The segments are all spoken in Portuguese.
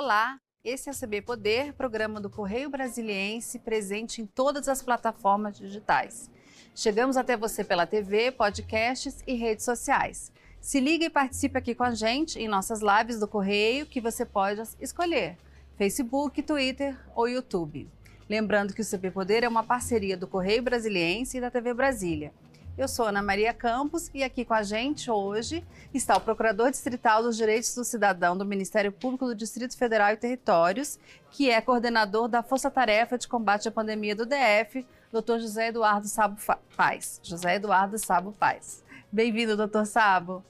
Olá, esse é o CB Poder, programa do Correio Brasiliense, presente em todas as plataformas digitais. Chegamos até você pela TV, podcasts e redes sociais. Se liga e participe aqui com a gente em nossas lives do Correio, que você pode escolher: Facebook, Twitter ou YouTube. Lembrando que o CB Poder é uma parceria do Correio Brasiliense e da TV Brasília. Eu sou Ana Maria Campos e aqui com a gente hoje está o Procurador Distrital dos Direitos do Cidadão do Ministério Público do Distrito Federal e Territórios, que é coordenador da Força Tarefa de Combate à Pandemia do DF, Dr. José Eduardo Sabo Paz. José Eduardo Sabo Paz. Bem-vindo, doutor Sabo.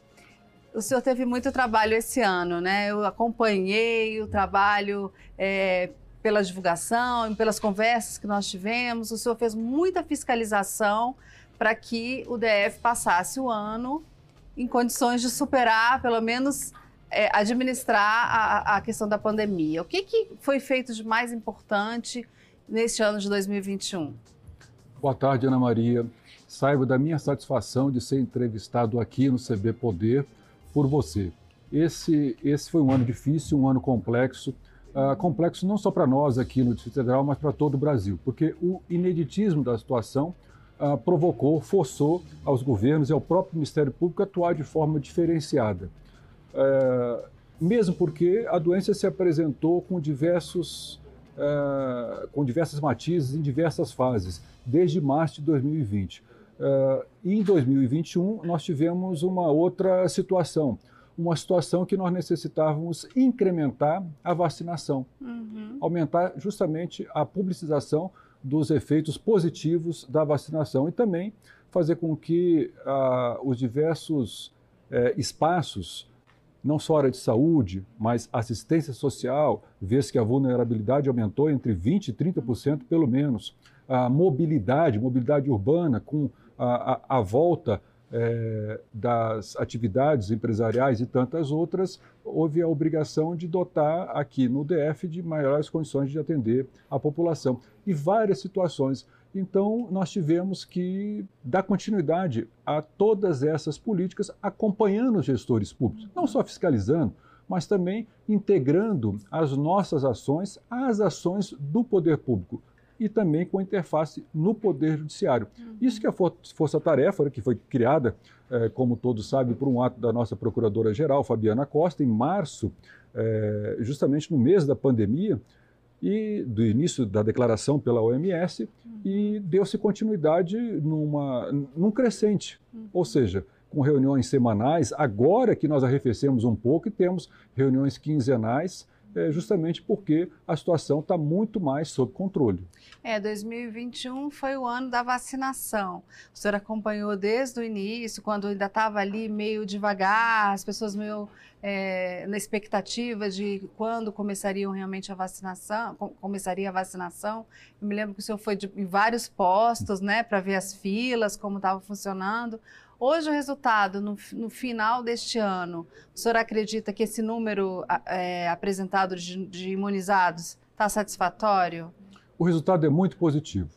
O senhor teve muito trabalho esse ano, né? Eu acompanhei o trabalho é, pela divulgação, pelas conversas que nós tivemos. O senhor fez muita fiscalização para que o DF passasse o ano em condições de superar, pelo menos é, administrar a, a, questão da pandemia. O que, que foi feito de mais importante neste ano de 2021? Boa tarde, Ana Maria. Saiba da minha satisfação de ser entrevistado aqui no CB Poder por você. Esse, esse foi um ano difícil, um ano complexo, uh, complexo não só para nós aqui no Distrito Federal, mas para todo o Brasil, porque o ineditismo da situação uh, provocou, forçou aos governos e ao próprio Ministério Público a atuar de forma diferenciada. Uh, mesmo porque a doença se apresentou com diversos uh, com diversas matizes em diversas fases, desde março de 2020. Uh, em 2021, nós tivemos uma outra situação, uma situação que nós necessitávamos incrementar a vacinação, uhum. aumentar justamente a publicização dos efeitos positivos da vacinação e também fazer com que uh, os diversos uh, espaços, não só área de saúde, mas assistência social, vê-se que a vulnerabilidade aumentou entre 20% e 30% pelo menos. A mobilidade, mobilidade urbana, com a, a, a volta é, das atividades empresariais e tantas outras, houve a obrigação de dotar aqui no DF de maiores condições de atender a população. E várias situações. Então, nós tivemos que dar continuidade a todas essas políticas, acompanhando os gestores públicos, não só fiscalizando, mas também integrando as nossas ações às ações do poder público e também com interface no Poder Judiciário. Uhum. Isso que é a Força Tarefa, né, que foi criada, é, como todos sabem, por um ato da nossa Procuradora-Geral, Fabiana Costa, em março, é, justamente no mês da pandemia, e do início da declaração pela OMS, uhum. e deu-se continuidade numa, num crescente, uhum. ou seja, com reuniões semanais, agora que nós arrefecemos um pouco e temos reuniões quinzenais, é, justamente porque a situação está muito mais sob controle. É, 2021 foi o ano da vacinação. O senhor acompanhou desde o início, quando ainda estava ali meio devagar, as pessoas meio é, na expectativa de quando começariam realmente a vacinação, começaria a vacinação. Eu me lembro que o senhor foi de, em vários postos, né, para ver as filas, como estava funcionando. Hoje, o resultado, no, no, final deste ano, o senhor acredita que esse número é, apresentado de, de imunizados está satisfatório? O resultado é muito positivo.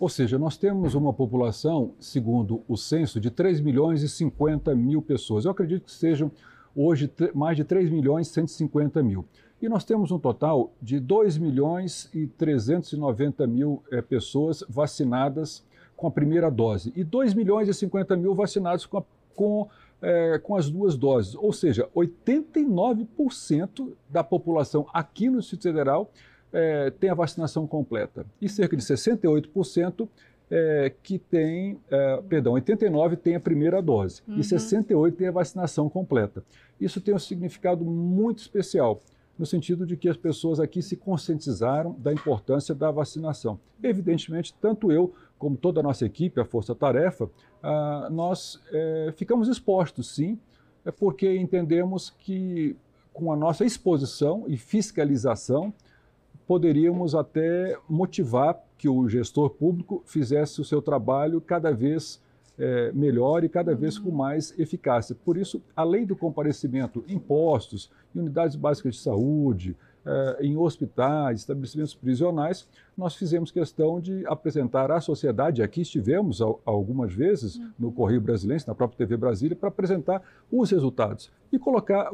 Ou seja, nós temos uma população, segundo o censo, de 3 milhões e 50 mil pessoas. Eu acredito que sejam hoje mais de 3 milhões e 150 mil. E nós temos um total de 2 milhões e 390 mil é, pessoas vacinadas com a primeira dose e 2 milhões e 50 mil vacinados com, a, com, é, com as duas doses. Ou seja, 89% da população aqui no Distrito Federal é, tem a vacinação completa e cerca de 68% é, que tem, é, perdão, 89 tem a primeira dose uhum. e 68 tem a vacinação completa. Isso tem um significado muito especial no sentido de que as pessoas aqui se conscientizaram da importância da vacinação. Evidentemente, tanto eu como toda a nossa equipe, a Força Tarefa, ah, nós é, ficamos expostos, sim, é porque entendemos que com a nossa exposição e fiscalização, poderíamos até motivar que o gestor público fizesse o seu trabalho cada vez é, melhor e cada vez com mais eficácia. Por isso, além do comparecimento em postos, em unidades básicas de saúde, eh, em hospitais, estabelecimentos prisionais, nós fizemos questão de apresentar à sociedade, aqui estivemos algumas vezes uhum. no Correio Brasileiro, na própria TV Brasília, para apresentar os resultados e colocar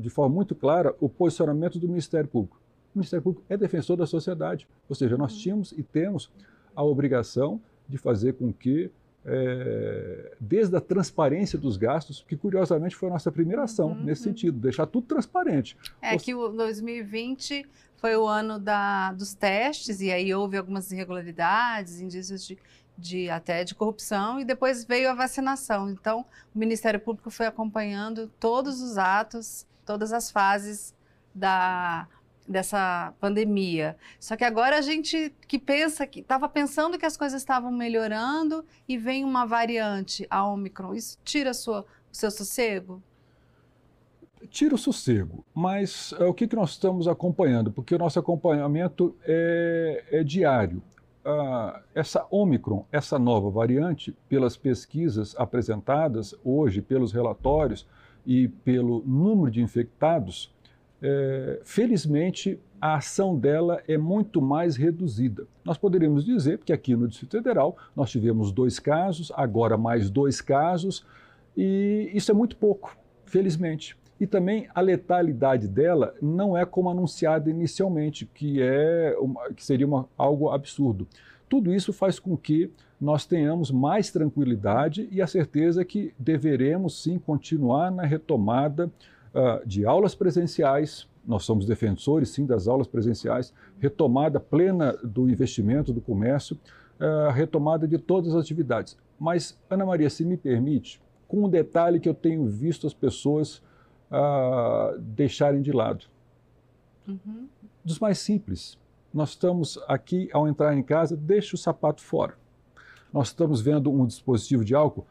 de forma muito clara o posicionamento do Ministério Público. O Ministério Público é defensor da sociedade, ou seja, nós uhum. tínhamos e temos a obrigação de fazer com que é, desde a transparência dos gastos, que curiosamente foi a nossa primeira ação uhum. nesse sentido, deixar tudo transparente. É que o 2020 foi o ano da, dos testes e aí houve algumas irregularidades, indícios de, de até de corrupção e depois veio a vacinação. Então, o Ministério Público foi acompanhando todos os atos, todas as fases da dessa pandemia. Só que agora a gente que pensa que estava pensando que as coisas estavam melhorando e vem uma variante, a Omicron. Isso tira sua, o seu sossego? Tira o sossego, mas é, o que, que nós estamos acompanhando? Porque o nosso acompanhamento é, é diário. Ah, essa Omicron, essa nova variante, pelas pesquisas apresentadas hoje, pelos relatórios e pelo número de infectados, é, felizmente, a ação dela é muito mais reduzida. Nós poderíamos dizer que aqui no Distrito Federal nós tivemos dois casos, agora mais dois casos, e isso é muito pouco, felizmente. E também a letalidade dela não é como anunciada inicialmente, que, é uma, que seria uma, algo absurdo. Tudo isso faz com que nós tenhamos mais tranquilidade e a certeza que deveremos sim continuar na retomada uh, de aulas presenciais, nós somos defensores, sim, das aulas presenciais, retomada plena do investimento, do comércio, uh, retomada de todas as atividades. Mas, Ana Maria, se me permite, com um detalhe que eu tenho visto as pessoas uh, deixarem de lado. Uhum. Dos mais simples. Nós estamos aqui, ao entrar em casa, deixe o sapato fora. Nós estamos vendo um dispositivo de álcool,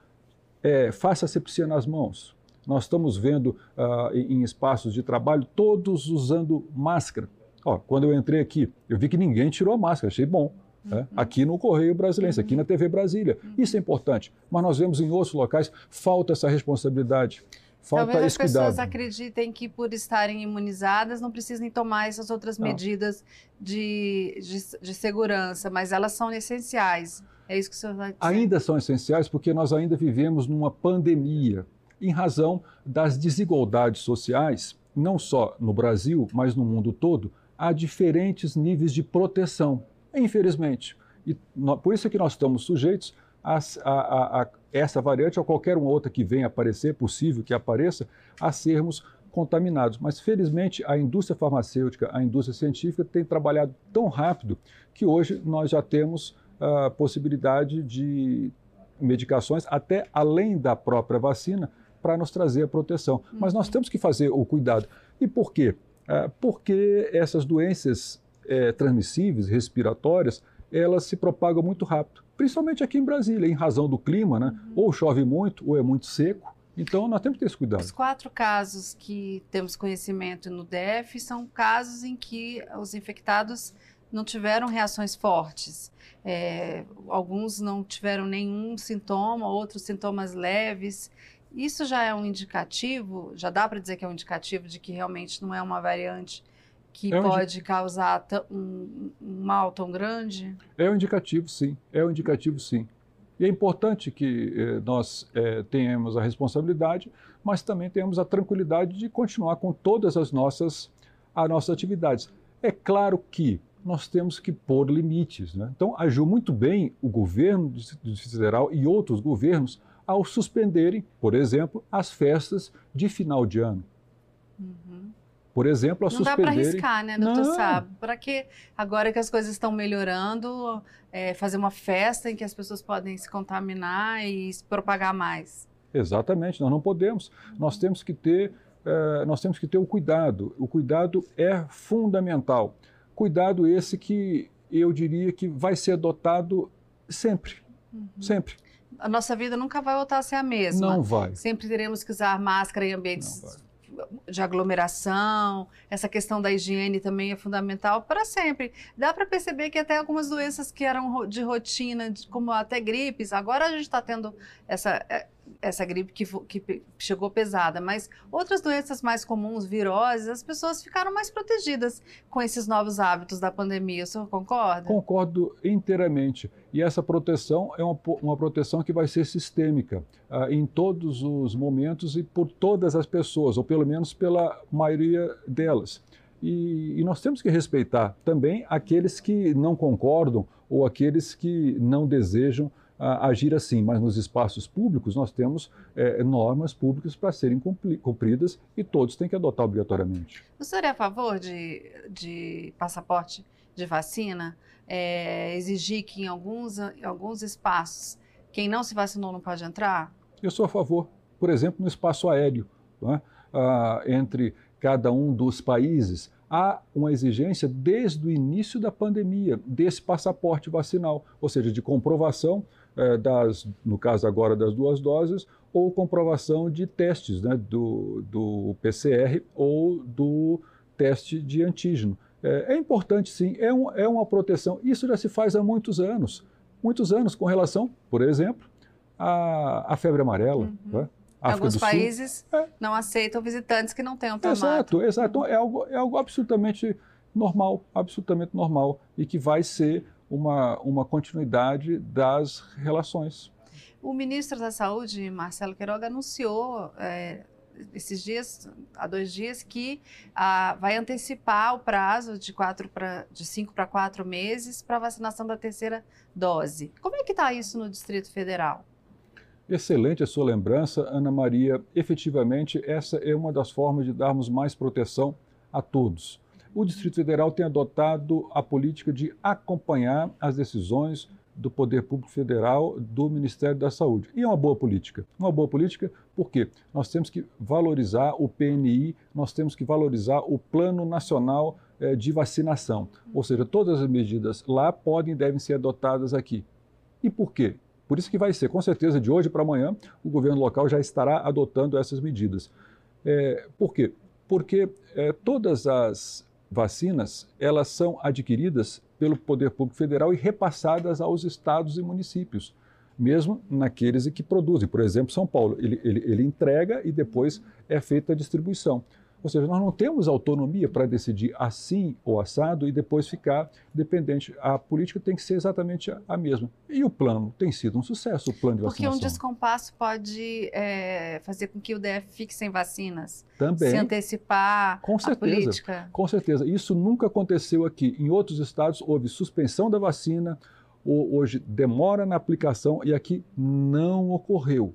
é, faça a sepsia nas mãos. Nós estamos vendo uh, em espaços de trabalho todos usando máscara. Ó, quando eu entrei aqui, eu vi que ninguém tirou a máscara, achei bom. Né? Uhum. Aqui no Correio Brasileiro, aqui na TV Brasília. Uhum. Isso é importante. Mas nós vemos em outros locais, falta essa responsabilidade. Falta Talvez as pessoas acreditem que por estarem imunizadas não precisem tomar essas outras não. medidas de, de, de, segurança, mas elas são essenciais. É isso que o senhor vai dizer. Ainda são essenciais porque nós ainda vivemos numa pandemia em razão das desigualdades sociais, não só no Brasil, mas no mundo todo, há diferentes níveis de proteção, infelizmente. E por isso é que nós estamos sujeitos a, a, a, essa variante ou qualquer uma outra que venha aparecer, possível que apareça, a sermos contaminados. Mas, felizmente, a indústria farmacêutica, a indústria científica tem trabalhado tão rápido que hoje nós já temos a possibilidade de medicações, até além da própria vacina, para nos trazer a proteção. Uhum. Mas nós temos que fazer o cuidado. E por quê? É, porque essas doenças é, transmissíveis, respiratórias, elas se propagam muito rápido, principalmente aqui em Brasília, em razão do clima, né? Uhum. Ou chove muito, ou é muito seco. Então, nós temos que ter esse cuidado. Os quatro casos que temos conhecimento no DF são casos em que os infectados não tiveram reações fortes. É, alguns não tiveram nenhum sintoma, outros sintomas leves. Isso já é um indicativo, já dá para dizer que é um indicativo de que realmente não é uma variante que é um pode causar um, um, mal tão grande? É um indicativo, sim. É um indicativo, sim. E é importante que eh, nós eh, tenhamos a responsabilidade, mas também tenhamos a tranquilidade de continuar com todas as nossas, as nossas atividades. É claro que nós temos que pôr limites. Né? Então, agiu muito bem o governo do Distrito Federal e outros governos ao suspenderem, por exemplo, as festas de final de ano. Uhum. Por exemplo, a Não suspenderem... dá para arriscar, né, doutor Sábio? Para que, agora que as coisas estão melhorando, é, fazer uma festa em que as pessoas podem se contaminar e se propagar mais? Exatamente, nós não podemos. Uhum. Nós temos que ter... É, nós temos que ter o cuidado. O cuidado é fundamental. Cuidado esse que eu diria que vai ser adotado sempre. Uhum. Sempre a nossa vida nunca vai voltar a ser a mesma. Não vai. Sempre teremos que usar máscara em ambientes de aglomeração. Essa questão da higiene também é fundamental para sempre. Dá para perceber que até algumas doenças que eram de rotina, como até gripes, agora a gente está tendo essa, é, essa gripe que, que, chegou pesada, mas outras doenças mais comuns, viroses, as pessoas ficaram mais protegidas com esses novos hábitos da pandemia. O senhor concorda? Concordo inteiramente. E essa proteção é uma, uma proteção que vai ser sistêmica uh, em todos os momentos e por todas as pessoas, ou pelo menos pela maioria delas. E, e, nós temos que respeitar também aqueles que não concordam ou aqueles que não desejam agir assim, mas nos espaços públicos nós temos é, normas públicas para serem cumpridas e todos têm que adotar obrigatoriamente. O senhor é a favor de, de passaporte de vacina? É, exigir que em alguns, em alguns espaços quem não se vacinou não pode entrar? Eu sou a favor, por exemplo, no espaço aéreo, é? ah, entre cada um dos países há uma exigência desde o início da pandemia desse passaporte vacinal, ou seja, de comprovação das, no caso agora das duas doses, ou comprovação de testes né, do, do PCR ou do teste de antígeno. É, é importante sim, é, um, é uma proteção. Isso já se faz há muitos anos. Muitos anos com relação, por exemplo, à, à febre amarela. Uhum. Né? Alguns países é. não aceitam visitantes que não tenham tomado. Exato, exato. É algo, é algo absolutamente normal, absolutamente normal, e que vai ser uma, uma continuidade das relações. O ministro da Saúde, Marcelo Queiroga, anunciou é, esses dias, há dois dias, que ah, vai antecipar o prazo de, quatro pra, de cinco para quatro meses para a vacinação da terceira dose. Como é que está isso no Distrito Federal? Excelente a sua lembrança, Ana Maria. Efetivamente, essa é uma das formas de darmos mais proteção a todos o Distrito Federal tem adotado a política de acompanhar as decisões do Poder Público Federal, do Ministério da Saúde. E é uma boa política. Uma boa política porque nós temos que valorizar o PNI, nós temos que valorizar o Plano Nacional eh, de Vacinação. Ou seja, todas as medidas lá podem e devem ser adotadas aqui. E por quê? Por isso que vai ser, com certeza, de hoje para amanhã, o governo local já estará adotando essas medidas. É, por quê? Porque é, todas as vacinas, elas são adquiridas pelo Poder Público Federal e repassadas aos estados e municípios, mesmo naqueles que produzem. Por exemplo, São Paulo, ele, ele, ele entrega e depois é feita a distribuição. Ou seja, nós não temos autonomia para decidir assim ou assado e depois ficar dependente. A política tem que ser exatamente a mesma. E o plano tem sido um sucesso, o plano de vacinação. Porque um descompasso pode é, fazer com que o DF fique sem vacinas. Também. Se antecipar com certeza, a política. Com certeza. Isso nunca aconteceu aqui. Em outros estados houve suspensão da vacina, hoje demora na aplicação e aqui não ocorreu.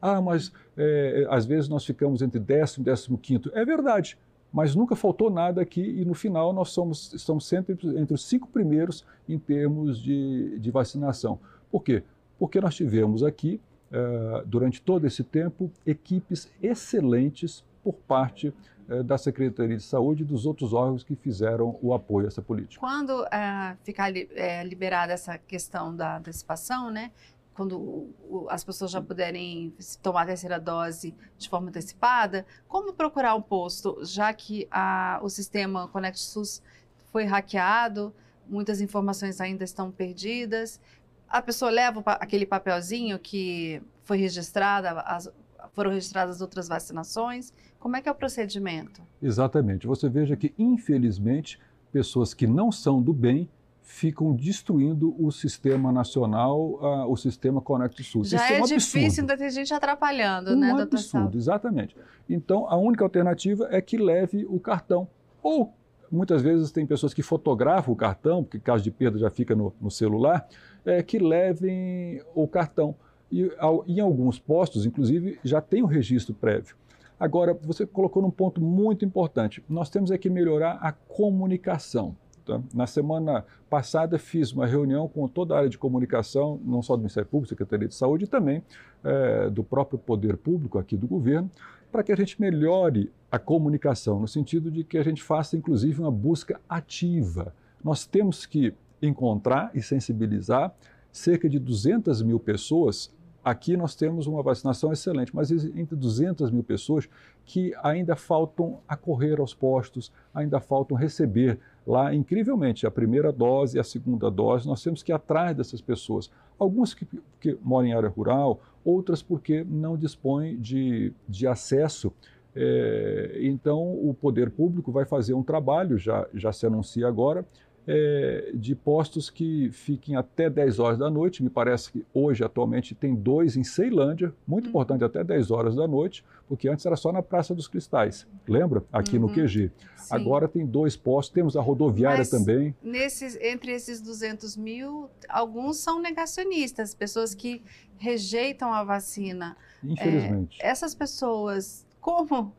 Ah, mas é, às vezes nós ficamos entre décimo e décimo quinto. É verdade, mas nunca faltou nada aqui e no final nós somos, estamos sempre entre os cinco primeiros em termos de, de vacinação. Por quê? Porque nós tivemos aqui, é, durante todo esse tempo, equipes excelentes por parte é, da Secretaria de Saúde e dos outros órgãos que fizeram o apoio a essa política. Quando é, ficar é, liberada essa questão da antecipação, né, quando as pessoas já puderem tomar a terceira dose de forma antecipada, como procurar um posto, já que a, o sistema Conect SUS foi hackeado, muitas informações ainda estão perdidas. A pessoa leva aquele papelzinho que foi registrada, as, foram registradas outras vacinações. Como é que é o procedimento? Exatamente. Você veja que, infelizmente, pessoas que não são do bem ficam destruindo o sistema nacional, uh, o sistema Conect SUS. Já Isso é, um um difícil, ainda tem gente atrapalhando, um né, doutor absurdo, exatamente. Então, a única alternativa é que leve o cartão. Ou, muitas vezes, tem pessoas que fotografam o cartão, porque caso de perda já fica no, no celular, é, que levem o cartão. E ao, em alguns postos, inclusive, já tem o registro prévio. Agora, você colocou num ponto muito importante. Nós temos é que melhorar a comunicação. Tá? Na semana passada fiz uma reunião com toda a área de comunicação, não só do Ministério Público, Secretaria de Saúde, e também é, do próprio poder público aqui do governo, para que a gente melhore a comunicação, no sentido de que a gente faça, inclusive, uma busca ativa. Nós temos que encontrar e sensibilizar cerca de 200 mil pessoas aqui nós temos uma vacinação excelente, mas entre 200 mil pessoas que ainda faltam acorrer aos postos, ainda faltam receber lá, incrivelmente, a primeira dose e a segunda dose. Nós temos que ir atrás dessas pessoas. Algumas que, que moram em área rural, outras porque não dispõem de, de acesso. É, então, o poder público vai fazer um trabalho, já, já se anuncia agora, é, de postos que fiquem até 10 horas da noite. Me parece que hoje, atualmente, tem dois em Ceilândia, muito uhum. importante, até 10 horas da noite, porque antes era só na Praça dos Cristais, lembra? Aqui uhum. no QG. Sim. Agora tem dois postos, temos a rodoviária Mas também. Nesses, entre esses 200 mil, alguns são negacionistas, pessoas que rejeitam a vacina. Infelizmente. É, essas pessoas, como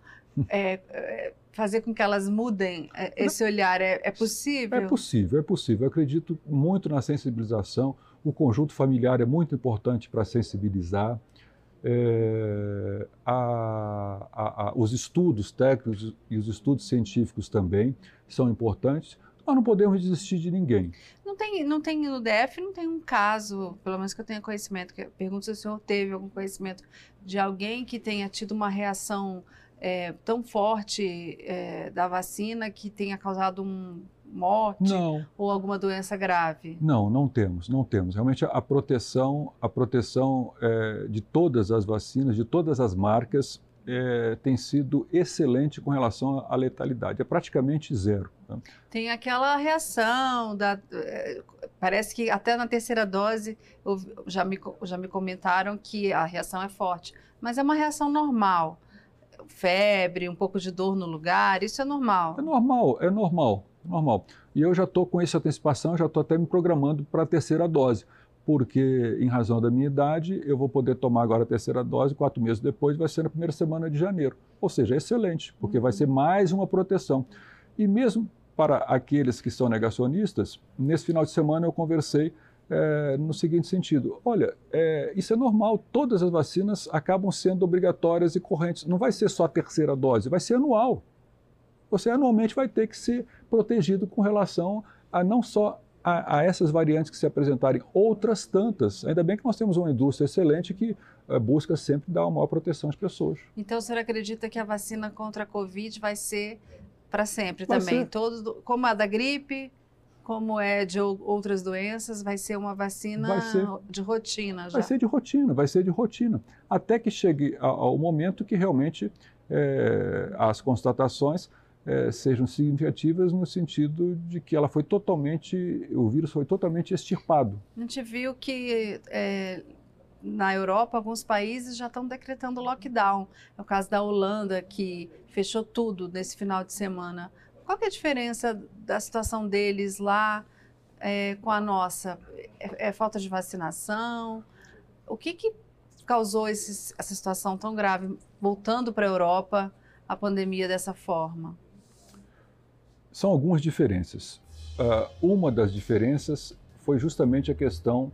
é, é, fazer com que elas mudem é, esse olhar? É, é, possível? É possível, é possível. Eu acredito muito na sensibilização. O conjunto familiar é muito importante para sensibilizar. É, a, a, a, os estudos técnicos e os estudos científicos também são importantes. Nós não podemos desistir de ninguém. Não tem, não tem no DF, não tem um caso, pelo menos que eu tenha conhecimento, que pergunto se o senhor teve algum conhecimento de alguém que tenha tido uma reação é, tão forte é, da vacina que tenha causado um morte não. ou alguma doença grave? Não, não temos, não temos. Realmente a proteção, a proteção é, de todas as vacinas, de todas as marcas, é, tem sido excelente com relação à letalidade. É praticamente zero. Né? Tem aquela reação da, é, parece que até na terceira dose já me, já me comentaram que a reação é forte, mas é uma reação normal febre, um pouco de dor no lugar, isso é normal? É normal, é normal, é normal. E eu já estou com essa antecipação, já estou até me programando para a terceira dose, porque em razão da minha idade, eu vou poder tomar agora a terceira dose, quatro meses depois vai ser na primeira semana de janeiro. Ou seja, é excelente, porque uhum. vai ser mais uma proteção. E mesmo para aqueles que são negacionistas, nesse final de semana eu conversei é, no seguinte sentido: olha, é, isso é normal, todas as vacinas acabam sendo obrigatórias e correntes. Não vai ser só a terceira dose, vai ser anual. Você anualmente vai ter que ser protegido com relação a não só a, a essas variantes que se apresentarem, outras tantas. Ainda bem que nós temos uma indústria excelente que é, busca sempre dar uma maior proteção às pessoas. Então, o senhor acredita que a vacina contra a Covid vai ser para sempre vai também? Ser. Todos, como a da gripe, como é de outras doenças, vai ser uma vacina ser, de rotina já. Vai ser de rotina, vai ser de rotina. Até que chegue ao momento que realmente é, as constatações é, sejam significativas no sentido de que ela foi totalmente, o vírus foi totalmente extirpado. A gente viu que é, na Europa alguns países já estão decretando lockdown. É o caso da Holanda, que fechou tudo nesse final de semana. Qual é a diferença da situação deles lá é, com a nossa? É, é, falta de vacinação? O que, que causou esse, essa situação tão grave, voltando para a Europa, a pandemia dessa forma? São algumas diferenças. Uh, uma das diferenças foi justamente a questão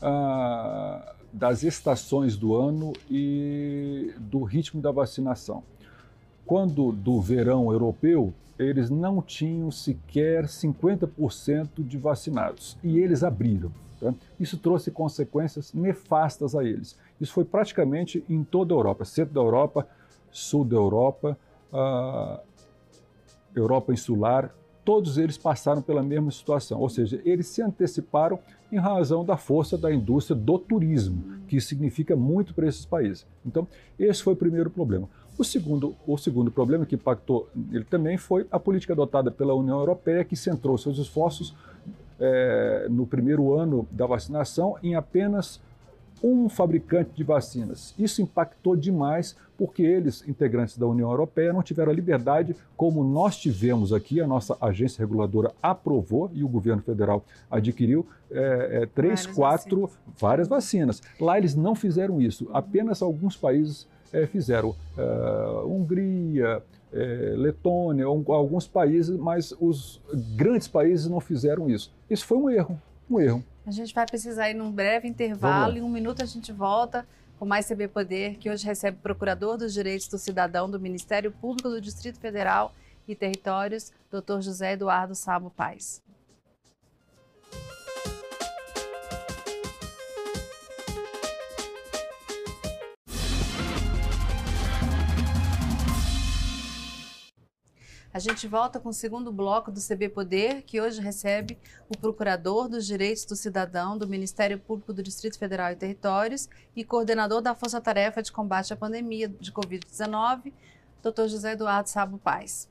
uh, das estações do ano e do ritmo da vacinação. Quando do verão europeu, eles não tinham sequer 50% de vacinados e eles abriram. Tá? Isso trouxe consequências nefastas a eles. Isso foi praticamente em toda a Europa, centro da Europa, sul da Europa, Europa insular, todos eles passaram pela mesma situação, ou seja, eles se anteciparam em razão da força da indústria do turismo, que significa muito para esses países. Então, esse foi o primeiro problema. O segundo, o segundo problema que impactou ele também foi a política adotada pela União Europeia, que centrou seus esforços é, no primeiro ano da vacinação em apenas um fabricante de vacinas. Isso impactou demais porque eles, integrantes da União Europeia, não tiveram a liberdade como nós tivemos aqui, a nossa agência reguladora aprovou e o governo federal adquiriu é, é, três, várias quatro, vacinas. várias vacinas. Lá eles não fizeram isso, apenas alguns países é, fizeram. É, Hungria, é, Letônia, alguns países, mas os grandes países não fizeram isso. Isso foi um erro, um erro. A gente vai precisar ir num breve intervalo, em um minuto a gente volta com mais CB Poder, que hoje recebe o Procurador dos Direitos do Cidadão do Ministério Público do Distrito Federal e Territórios, Dr. José Eduardo Sabo Paz. A gente volta com o segundo bloco do CB Poder, que hoje recebe o Procurador dos Direitos do Cidadão do Ministério Público do Distrito Federal e Territórios e coordenador da Força Tarefa de Combate à Pandemia de Covid-19, Dr. José Eduardo Sabo Paz.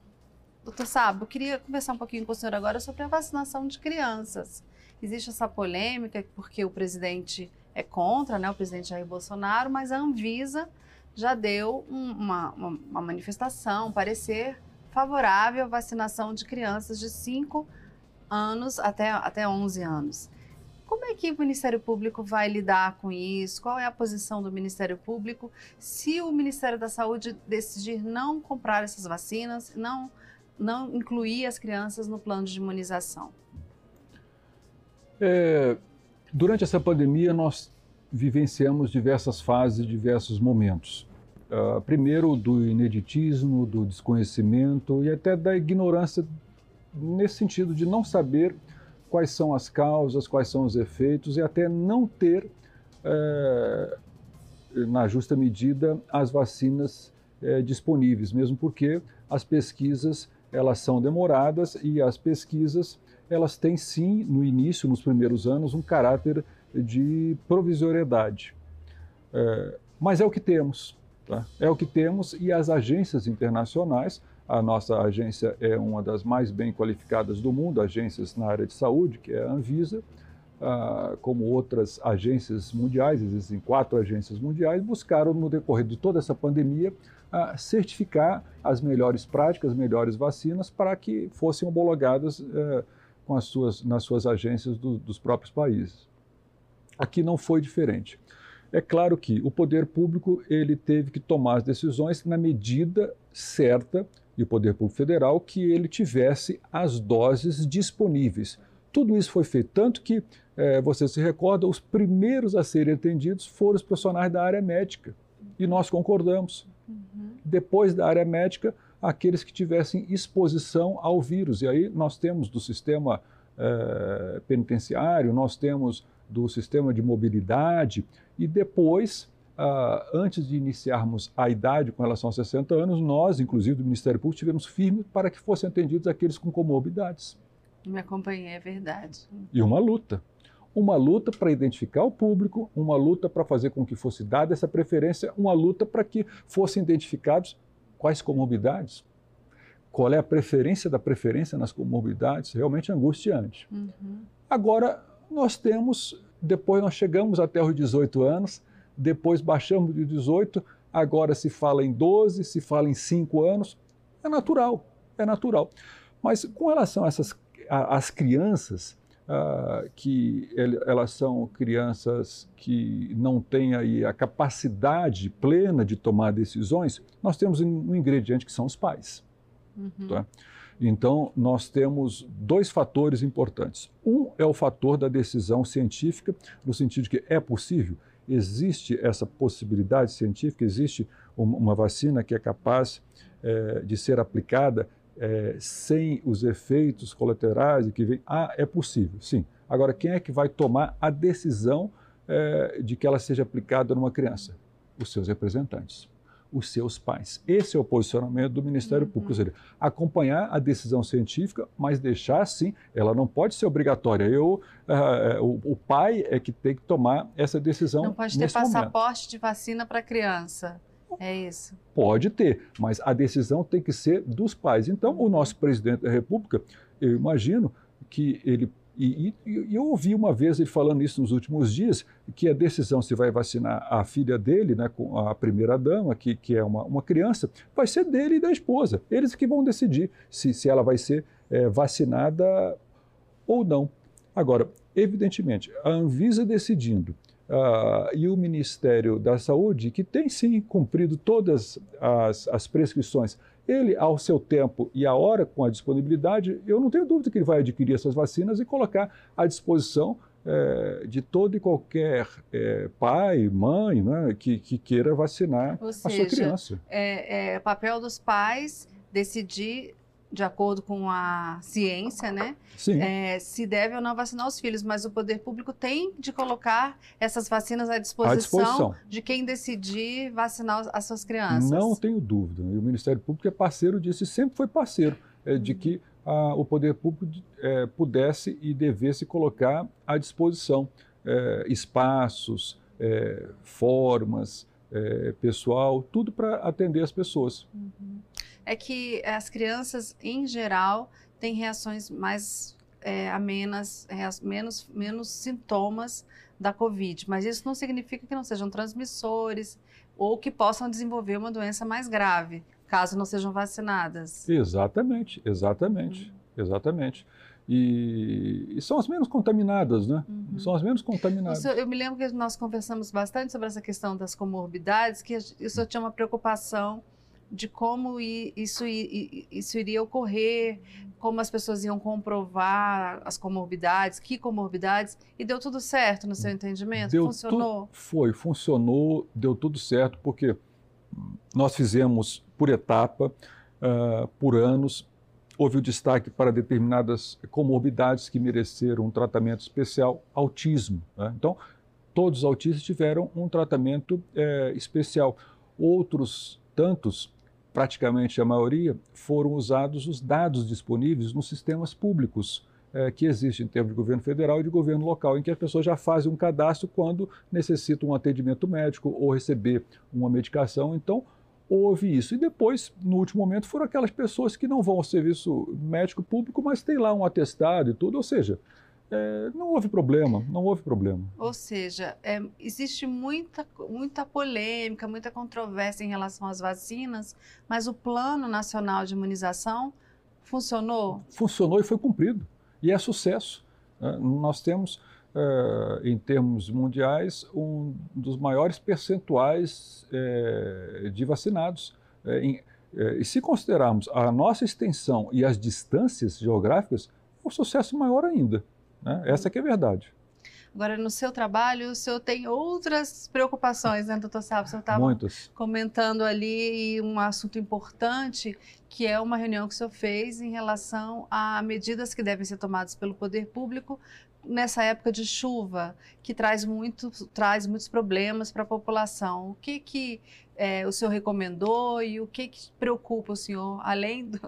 Doutor Sabo, eu queria conversar um pouquinho com o senhor agora sobre a vacinação de crianças. Existe essa polêmica porque o presidente é contra, né, o presidente Jair Bolsonaro, mas a Anvisa já deu um, uma, uma, uma manifestação, um parecer favorável à vacinação de crianças de 5 anos até, até 11 anos. Como é que o Ministério Público vai lidar com isso? Qual é a posição do Ministério Público se o Ministério da Saúde decidir não comprar essas vacinas, não, não incluir as crianças no plano de imunização? É, durante essa pandemia, nós vivenciamos diversas fases, diversos momentos. Uh, primeiro, do ineditismo, do desconhecimento e até da ignorância, nesse sentido de não saber quais são as causas, quais são os efeitos e até não ter, é, na justa medida, as vacinas é, disponíveis, mesmo porque as pesquisas elas são demoradas e as pesquisas elas têm sim, no início, nos primeiros anos, um caráter de provisoriedade. É, mas é o que temos. Tá? É o que temos e as agências internacionais, a nossa agência é uma das mais bem qualificadas do mundo, agências na área de saúde, que é a Anvisa, ah, como outras agências mundiais, existem quatro agências mundiais, buscaram no decorrer de toda essa pandemia ah, certificar as melhores práticas, as melhores vacinas para que fossem homologadas eh, com as suas, nas suas agências do, dos próprios países. Aqui não foi diferente. É claro que o poder público ele teve que tomar as decisões na medida certa e o poder público federal que ele tivesse as doses disponíveis. Tudo isso foi feito tanto que é, você se recorda os primeiros a serem atendidos foram os profissionais da área médica e nós concordamos. Uhum. Depois da área médica aqueles que tivessem exposição ao vírus e aí nós temos do sistema é, penitenciário nós temos do sistema de mobilidade e depois, uh, antes de iniciarmos a idade com relação aos 60 anos, nós, inclusive do Ministério Público, tivemos firme para que fossem atendidos aqueles com comorbidades. Me acompanhei, é verdade. E uma luta. Uma luta para identificar o público, uma luta para fazer com que fosse dada essa preferência, uma luta para que fossem identificados quais comorbidades, qual é a preferência da preferência nas comorbidades, realmente angustiante. Uhum. Agora, nós temos, depois nós chegamos até os 18 anos, depois baixamos de 18, agora se fala em 12, se fala em 5 anos. É natural, é natural. Mas com relação a essas as crianças, uh, que elas são crianças que não têm aí a capacidade plena de tomar decisões, nós temos um ingrediente que são os pais. Uhum. Tá? Então, nós temos dois fatores importantes. Um é o fator da decisão científica, no sentido de que é possível, existe essa possibilidade científica, existe uma vacina que é capaz é, de ser aplicada é, sem os efeitos colaterais que vem. Ah, é possível, sim. Agora, quem é que vai tomar a decisão é, de que ela seja aplicada numa criança? Os seus representantes os seus pais. Esse é o posicionamento do Ministério uhum. Público, ou seja, acompanhar a decisão científica, mas deixar sim, ela não pode ser obrigatória. Eu, uh, o, o, pai é que tem que tomar essa decisão. Não pode ter passaporte momento. de vacina para criança. É isso. Pode ter, mas a decisão tem que ser dos pais. Então, o nosso presidente da República, eu imagino que ele e, e, eu ouvi uma vez ele falando isso nos últimos dias, que a decisão se vai vacinar a filha dele, né, com a primeira dama, que, que é uma, uma criança, vai ser dele e da esposa. Eles que vão decidir se, se ela vai ser é, vacinada ou não. Agora, evidentemente, a Anvisa decidindo Uh, e o Ministério da Saúde, que tem sim cumprido todas as, as prescrições ele, ao seu tempo e a hora com a disponibilidade, eu não tenho dúvida que ele vai adquirir essas vacinas e colocar à disposição é, de todo e qualquer é, pai, mãe né, que, que, queira vacinar a sua criança. É, é papel dos pais decidir de acordo com a ciência, né? É, se deve ou não vacinar os filhos, mas o poder público tem de colocar essas vacinas à disposição, à disposição. de quem decidir vacinar as suas crianças. Não tenho dúvida. E o Ministério Público é parceiro disso e sempre foi parceiro. é, de que a, o poder público é, pudesse e devesse colocar à disposição é, espaços, é, formas, é, pessoal, tudo para atender as pessoas. Uhum. É que as crianças, em geral, têm reações mais é, amenas, menos, menos sintomas da Covid, mas isso não significa que não sejam transmissores ou que possam desenvolver uma doença mais grave, caso não sejam vacinadas. Exatamente, exatamente, uhum. exatamente. E, e, são as menos contaminadas, né? Uhum. São as menos contaminadas. Eu me lembro que nós conversamos bastante sobre essa questão das comorbidades, que isso tinha uma preocupação de como isso, isso iria ocorrer, como as pessoas iam comprovar as comorbidades, que comorbidades, e deu tudo certo no seu entendimento? Deu funcionou? Foi, funcionou, deu tudo certo, porque nós fizemos por etapa, uh, por anos, houve o destaque para determinadas comorbidades que mereceram um tratamento especial, autismo. Né? Então, todos os autistas tiveram um tratamento é, especial. Outros tantos praticamente a maioria, foram usados os dados disponíveis nos sistemas públicos é, que existem em termos de governo federal e de governo local, em que as pessoas já fazem um cadastro quando necessitam um atendimento médico ou receber uma medicação. Então, houve isso. E depois, no último momento, foram aquelas pessoas que não vão ao serviço médico público, mas têm lá um atestado e tudo, ou seja, é, não houve problema, não houve problema. Ou seja, é, existe muita, muita polêmica, muita controvérsia em relação às vacinas, mas o Plano Nacional de Imunização funcionou? Funcionou e foi cumprido. E é sucesso. É, nós temos, é, em termos mundiais, um dos maiores percentuais é, de vacinados. Em, e se considerarmos a nossa extensão e as distâncias geográficas, é um sucesso maior ainda. Né? Essa que é a verdade. Agora, no seu trabalho, o senhor tem outras preocupações, né, doutor Sábio? O senhor estava comentando ali um assunto importante, que é uma reunião que o senhor fez em relação a medidas que devem ser tomadas pelo poder público nessa época de chuva, que traz, muito, traz muitos problemas para a população. O que, que é, o senhor recomendou e o que, que preocupa o senhor, além do,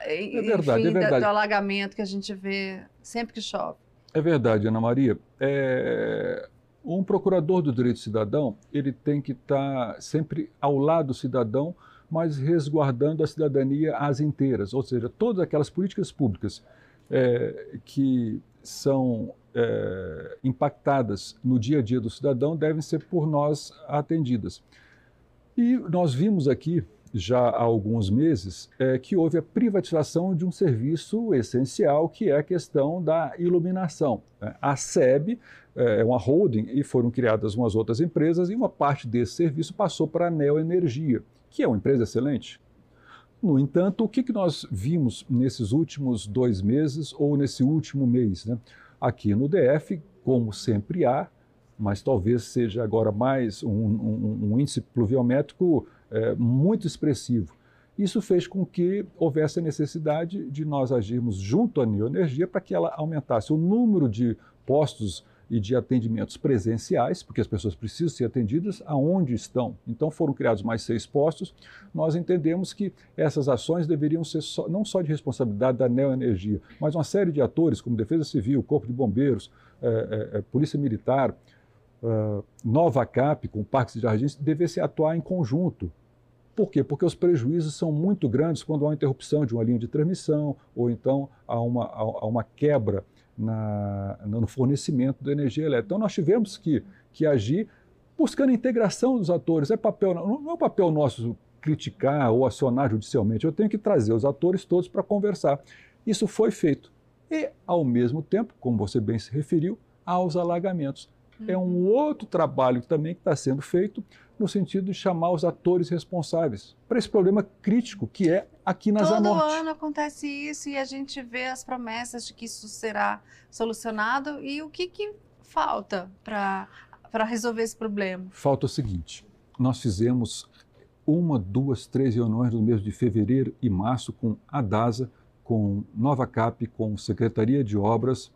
é verdade, é verdade. do alagamento que a gente vê sempre que chove. É verdade, Ana Maria. É... Um procurador do direito cidadão, ele tem que estar sempre ao lado do cidadão, mas resguardando a cidadania às inteiras, ou seja, todas aquelas políticas públicas é, que são é, impactadas no dia a dia do cidadão devem ser por nós atendidas. E nós vimos aqui já há alguns meses é, que houve a privatização de um serviço essencial, que é a questão da iluminação. Né? A SEB é, é uma holding e foram criadas umas outras empresas, e uma parte desse serviço passou para a Neoenergia, que é uma empresa excelente. No entanto, o que, nós vimos nesses últimos dois meses ou nesse último mês? Né? Aqui no DF, como sempre há, mas talvez seja agora mais um, um, um índice pluviométrico é, muito expressivo. Isso fez com que houvesse a necessidade de nós agirmos junto à Neoenergia para que ela aumentasse o número de postos e de atendimentos presenciais, porque as pessoas precisam ser atendidas aonde estão. Então foram criados mais seis postos. Nós entendemos que essas ações deveriam ser só, não só de responsabilidade da Neoenergia, mas uma série de atores, como Defesa Civil, Corpo de Bombeiros, é, é, Polícia Militar, uh, nova CAP, com parques e jardins, devesse atuar em conjunto. Por quê? Porque os prejuízos são muito grandes quando há uma interrupção de uma linha de transmissão ou então há uma, há uma quebra na, no fornecimento da energia elétrica. Então nós tivemos que, que agir buscando a integração dos atores. É papel, não é papel nosso criticar ou acionar judicialmente, eu tenho que trazer os atores todos para conversar. Isso foi feito. E, ao mesmo tempo, como você bem se referiu, aos alagamentos. Uhum. É um uhum. outro trabalho também que está sendo feito no sentido de chamar os atores responsáveis para esse problema crítico que é aqui na Todo Zanorte. Todo ano acontece isso e a gente vê as promessas de que isso será solucionado e o que, que falta para resolver esse problema? Falta o seguinte, nós fizemos uma, duas, três reuniões no mês de fevereiro e março com a DASA, com Nova Cap, com Secretaria de Obras,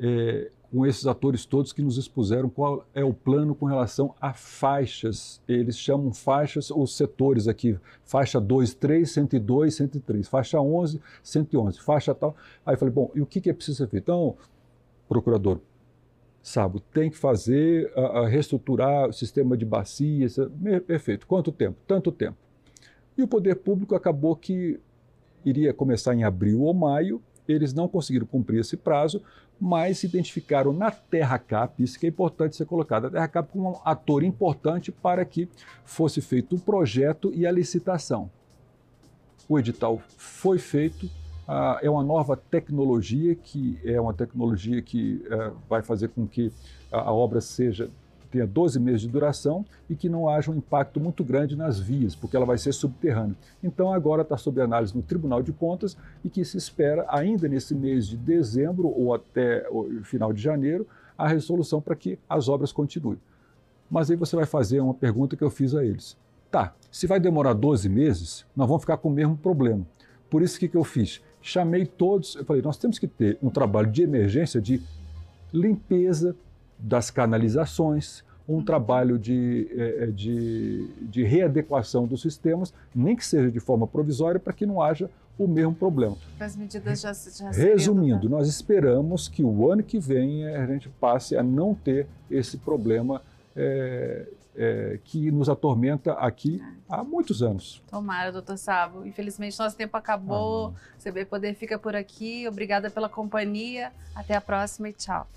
é, com esses atores todos que nos expuseram qual é o plano com relação a faixas. Eles chamam faixas, os setores aqui, faixa 2, 3, 102, 103, faixa 11, 111, faixa tal. Aí falei, bom, e o que, que é preciso ser feito? Então, procurador, sabe, tem que fazer, a, a reestruturar o sistema de bacias, perfeito. Quanto tempo? Tanto tempo. E o poder público acabou que iria começar em abril ou maio, eles não conseguiram cumprir esse prazo, mas se identificaram na Terra Cap, isso que é importante ser colocado, a Terra Cap como um ator importante para que fosse feito o projeto e a licitação. O edital foi feito, ah, é uma nova tecnologia que é uma tecnologia que eh, vai fazer com que a, a obra seja tenha 12 meses de duração e que não haja um impacto muito grande nas vias, porque ela vai ser subterrânea. Então agora está sob análise no Tribunal de Contas e que se espera ainda nesse mês de dezembro ou até o final de janeiro a resolução para que as obras continuem. Mas aí você vai fazer uma pergunta que eu fiz a eles. Tá, se vai demorar 12 meses, nós vamos ficar com o mesmo problema. Por isso que, que eu fiz? Chamei todos, eu falei, nós temos que ter um trabalho de emergência de limpeza das canalizações, um uhum. trabalho de, é, é, de, de readequação dos sistemas, nem que seja de forma provisória, para que não haja o mesmo problema. As medidas já, já Resumindo, nós esperamos que o ano que vem a gente passe a não ter esse problema é, é, que nos atormenta aqui há muitos anos. Tomara, doutor Sabo. Infelizmente, nosso tempo acabou. Ah, CB Poder fica por aqui. Obrigada pela companhia. Até a próxima e tchau.